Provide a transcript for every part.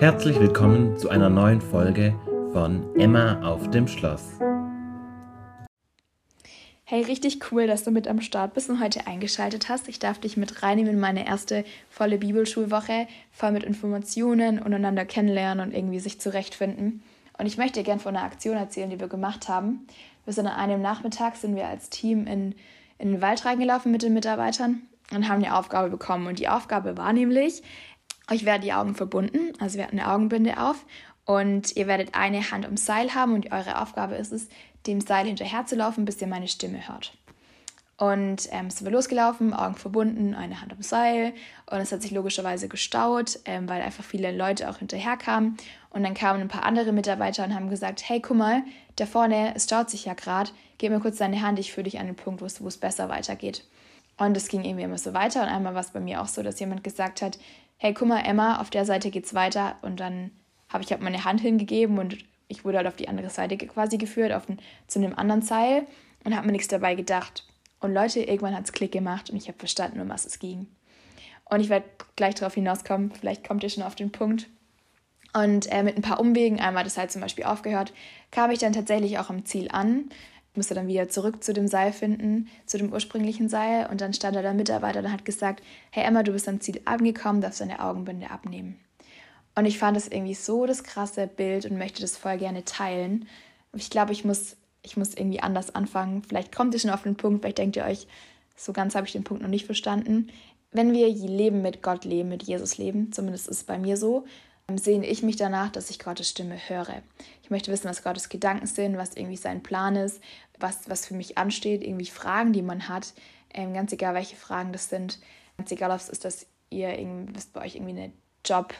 Herzlich willkommen zu einer neuen Folge von Emma auf dem Schloss. Hey, richtig cool, dass du mit am Start bist und heute eingeschaltet hast. Ich darf dich mit reinnehmen in meine erste volle Bibelschulwoche, voll mit Informationen und einander kennenlernen und irgendwie sich zurechtfinden. Und ich möchte dir gerne von einer Aktion erzählen, die wir gemacht haben. Wir sind an einem Nachmittag, sind wir als Team in, in den Wald reingelaufen mit den Mitarbeitern und haben die Aufgabe bekommen. Und die Aufgabe war nämlich, euch werden die Augen verbunden, also wir hatten eine Augenbinde auf und ihr werdet eine Hand ums Seil haben und eure Aufgabe ist es, dem Seil hinterher zu laufen, bis ihr meine Stimme hört. Und ähm, sind wir losgelaufen, Augen verbunden, eine Hand ums Seil. Und es hat sich logischerweise gestaut, ähm, weil einfach viele Leute auch hinterher kamen. Und dann kamen ein paar andere Mitarbeiter und haben gesagt, hey, guck mal, da vorne, es staut sich ja gerade, gib mir kurz deine Hand, ich führe dich an den Punkt, wo es besser weitergeht. Und es ging irgendwie immer so weiter. Und einmal war es bei mir auch so, dass jemand gesagt hat, hey, guck mal, Emma, auf der Seite geht's weiter. Und dann habe ich halt meine Hand hingegeben und ich wurde halt auf die andere Seite quasi geführt, auf den, zu einem anderen Seil und habe mir nichts dabei gedacht. Und Leute, irgendwann hat es Klick gemacht und ich habe verstanden, um was es ging. Und ich werde gleich darauf hinauskommen, vielleicht kommt ihr schon auf den Punkt. Und äh, mit ein paar Umwegen, einmal das halt zum Beispiel aufgehört, kam ich dann tatsächlich auch am Ziel an. Musste dann wieder zurück zu dem Seil finden, zu dem ursprünglichen Seil. Und dann stand da der Mitarbeiter und hat gesagt, hey Emma, du bist am Ziel angekommen, darfst deine Augenbinde abnehmen. Und ich fand das irgendwie so das krasse Bild und möchte das voll gerne teilen. Ich glaube, ich muss, ich muss irgendwie anders anfangen. Vielleicht kommt ihr schon auf den Punkt, vielleicht denkt ihr euch, so ganz habe ich den Punkt noch nicht verstanden. Wenn wir Leben mit Gott leben, mit Jesus leben, zumindest ist es bei mir so, sehne ich mich danach, dass ich Gottes Stimme höre. Ich möchte wissen, was Gottes Gedanken sind, was irgendwie sein Plan ist, was, was für mich ansteht, irgendwie Fragen, die man hat, ähm, ganz egal, welche Fragen das sind. Ganz egal, ob es ist, dass ihr irgendwie, bei euch irgendwie eine Job,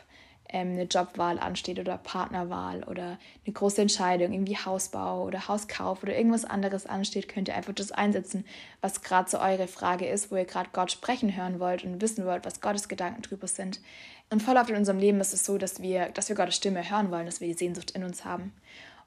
ähm, eine Jobwahl ansteht oder Partnerwahl oder eine große Entscheidung, irgendwie Hausbau oder Hauskauf oder irgendwas anderes ansteht, könnt ihr einfach das einsetzen, was gerade so eure Frage ist, wo ihr gerade Gott sprechen hören wollt und wissen wollt, was Gottes Gedanken drüber sind. Und voll oft in unserem Leben ist es so, dass wir, dass wir Gottes Stimme hören wollen, dass wir die Sehnsucht in uns haben.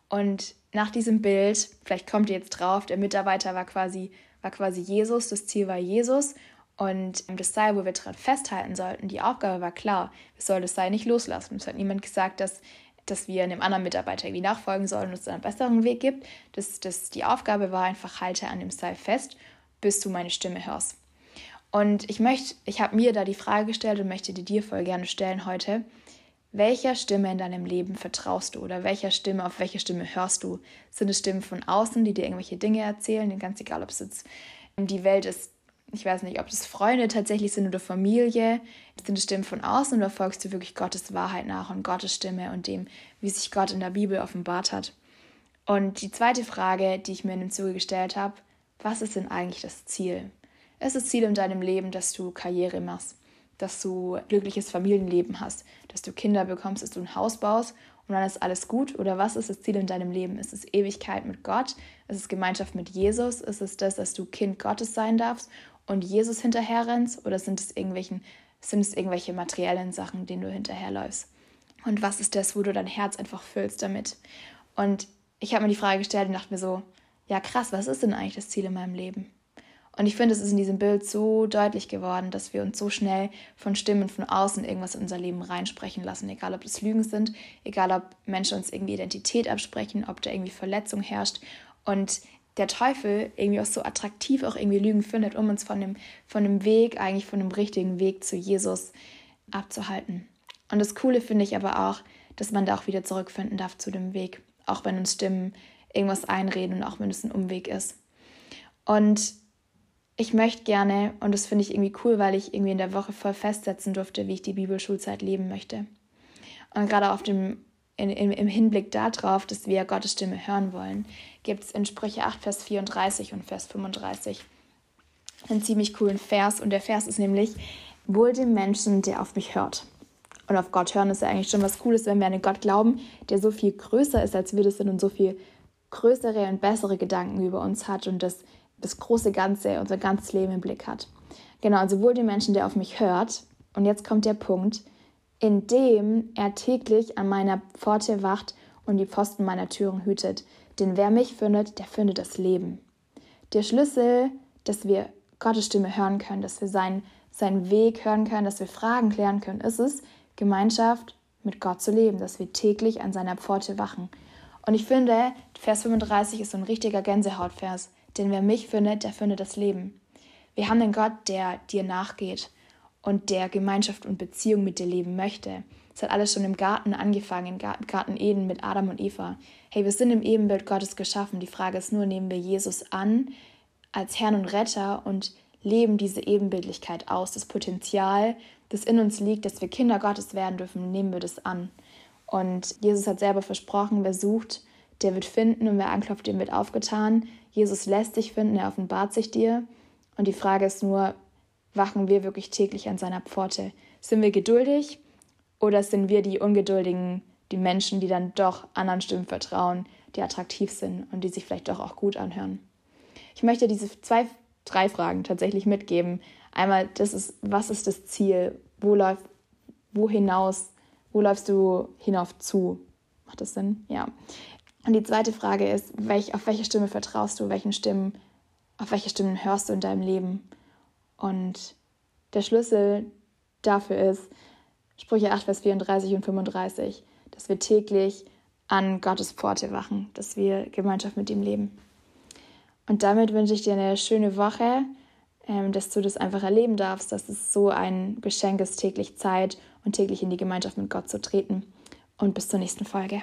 Und nach diesem Bild, vielleicht kommt ihr jetzt drauf, der Mitarbeiter war quasi, war quasi Jesus, das Ziel war Jesus und das Seil, wo wir dran festhalten sollten, die Aufgabe war klar, wir sollen das Seil nicht loslassen. Es hat niemand gesagt, dass, dass wir einem anderen Mitarbeiter irgendwie nachfolgen sollen und es einen besseren Weg gibt. Das, das, die Aufgabe war einfach, halte an dem Seil fest, bis du meine Stimme hörst. Und ich möchte, ich habe mir da die Frage gestellt und möchte die dir voll gerne stellen heute. Welcher Stimme in deinem Leben vertraust du oder welcher Stimme, auf welche Stimme hörst du? Sind es Stimmen von außen, die dir irgendwelche Dinge erzählen? Ganz egal, ob es jetzt die Welt ist, ich weiß nicht, ob das Freunde tatsächlich sind oder Familie, sind es Stimmen von außen oder folgst du wirklich Gottes Wahrheit nach und Gottes Stimme und dem, wie sich Gott in der Bibel offenbart hat? Und die zweite Frage, die ich mir in dem Zuge gestellt habe, was ist denn eigentlich das Ziel? Ist das Ziel in deinem Leben, dass du Karriere machst, dass du glückliches Familienleben hast, dass du Kinder bekommst, dass du ein Haus baust und dann ist alles gut? Oder was ist das Ziel in deinem Leben? Ist es Ewigkeit mit Gott? Ist es Gemeinschaft mit Jesus? Ist es das, dass du Kind Gottes sein darfst? und Jesus hinterherrennst oder sind es, irgendwelchen, sind es irgendwelche materiellen Sachen, denen du hinterherläufst? Und was ist das, wo du dein Herz einfach füllst damit? Und ich habe mir die Frage gestellt und dachte mir so, ja krass, was ist denn eigentlich das Ziel in meinem Leben? Und ich finde, es ist in diesem Bild so deutlich geworden, dass wir uns so schnell von Stimmen von außen irgendwas in unser Leben reinsprechen lassen. Egal, ob das Lügen sind, egal, ob Menschen uns irgendwie Identität absprechen, ob da irgendwie Verletzung herrscht. Und der Teufel irgendwie auch so attraktiv auch irgendwie Lügen findet, um uns von dem, von dem Weg, eigentlich von dem richtigen Weg zu Jesus abzuhalten. Und das Coole finde ich aber auch, dass man da auch wieder zurückfinden darf zu dem Weg, auch wenn uns Stimmen irgendwas einreden und auch wenn es ein Umweg ist. Und ich möchte gerne, und das finde ich irgendwie cool, weil ich irgendwie in der Woche voll festsetzen durfte, wie ich die Bibelschulzeit leben möchte. Und gerade auf dem in, in, im Hinblick darauf, dass wir Gottes Stimme hören wollen, gibt es in Sprüche 8, Vers 34 und Vers 35 einen ziemlich coolen Vers. Und der Vers ist nämlich, wohl dem Menschen, der auf mich hört. Und auf Gott hören ist ja eigentlich schon was Cooles, wenn wir an einen Gott glauben, der so viel größer ist, als wir das sind und so viel größere und bessere Gedanken über uns hat und das, das große Ganze, unser ganzes Leben im Blick hat. Genau, also wohl dem Menschen, der auf mich hört. Und jetzt kommt der Punkt, indem er täglich an meiner Pforte wacht und die Pfosten meiner Türen hütet. Denn wer mich findet, der findet das Leben. Der Schlüssel, dass wir Gottes Stimme hören können, dass wir seinen, seinen Weg hören können, dass wir Fragen klären können, ist es, Gemeinschaft mit Gott zu leben, dass wir täglich an seiner Pforte wachen. Und ich finde, Vers 35 ist so ein richtiger Gänsehautvers, denn wer mich findet, der findet das Leben. Wir haben einen Gott, der dir nachgeht und der Gemeinschaft und Beziehung mit dir leben möchte. Es hat alles schon im Garten angefangen, im Garten Eden mit Adam und Eva. Hey, wir sind im Ebenbild Gottes geschaffen. Die Frage ist nur, nehmen wir Jesus an als Herrn und Retter und leben diese Ebenbildlichkeit aus, das Potenzial, das in uns liegt, dass wir Kinder Gottes werden dürfen, nehmen wir das an. Und Jesus hat selber versprochen, wer sucht, der wird finden und wer anklopft, dem wird aufgetan. Jesus lässt dich finden, er offenbart sich dir. Und die Frage ist nur, wachen wir wirklich täglich an seiner Pforte? Sind wir geduldig oder sind wir die Ungeduldigen, die Menschen, die dann doch anderen Stimmen vertrauen, die attraktiv sind und die sich vielleicht doch auch gut anhören? Ich möchte diese zwei, drei Fragen tatsächlich mitgeben. Einmal, das ist, was ist das Ziel? Wo läuft, wo hinaus, wo läufst du hinauf zu? Macht das Sinn? Ja. Und die zweite Frage ist, welch, auf welche Stimme vertraust du? Welchen Stimmen, auf welche Stimmen hörst du in deinem Leben? Und der Schlüssel dafür ist Sprüche 8, Vers 34 und 35, dass wir täglich an Gottes Pforte wachen, dass wir Gemeinschaft mit ihm leben. Und damit wünsche ich dir eine schöne Woche, ähm, dass du das einfach erleben darfst, dass es so ein Geschenk ist, täglich Zeit und täglich in die Gemeinschaft mit Gott zu treten. Und bis zur nächsten Folge.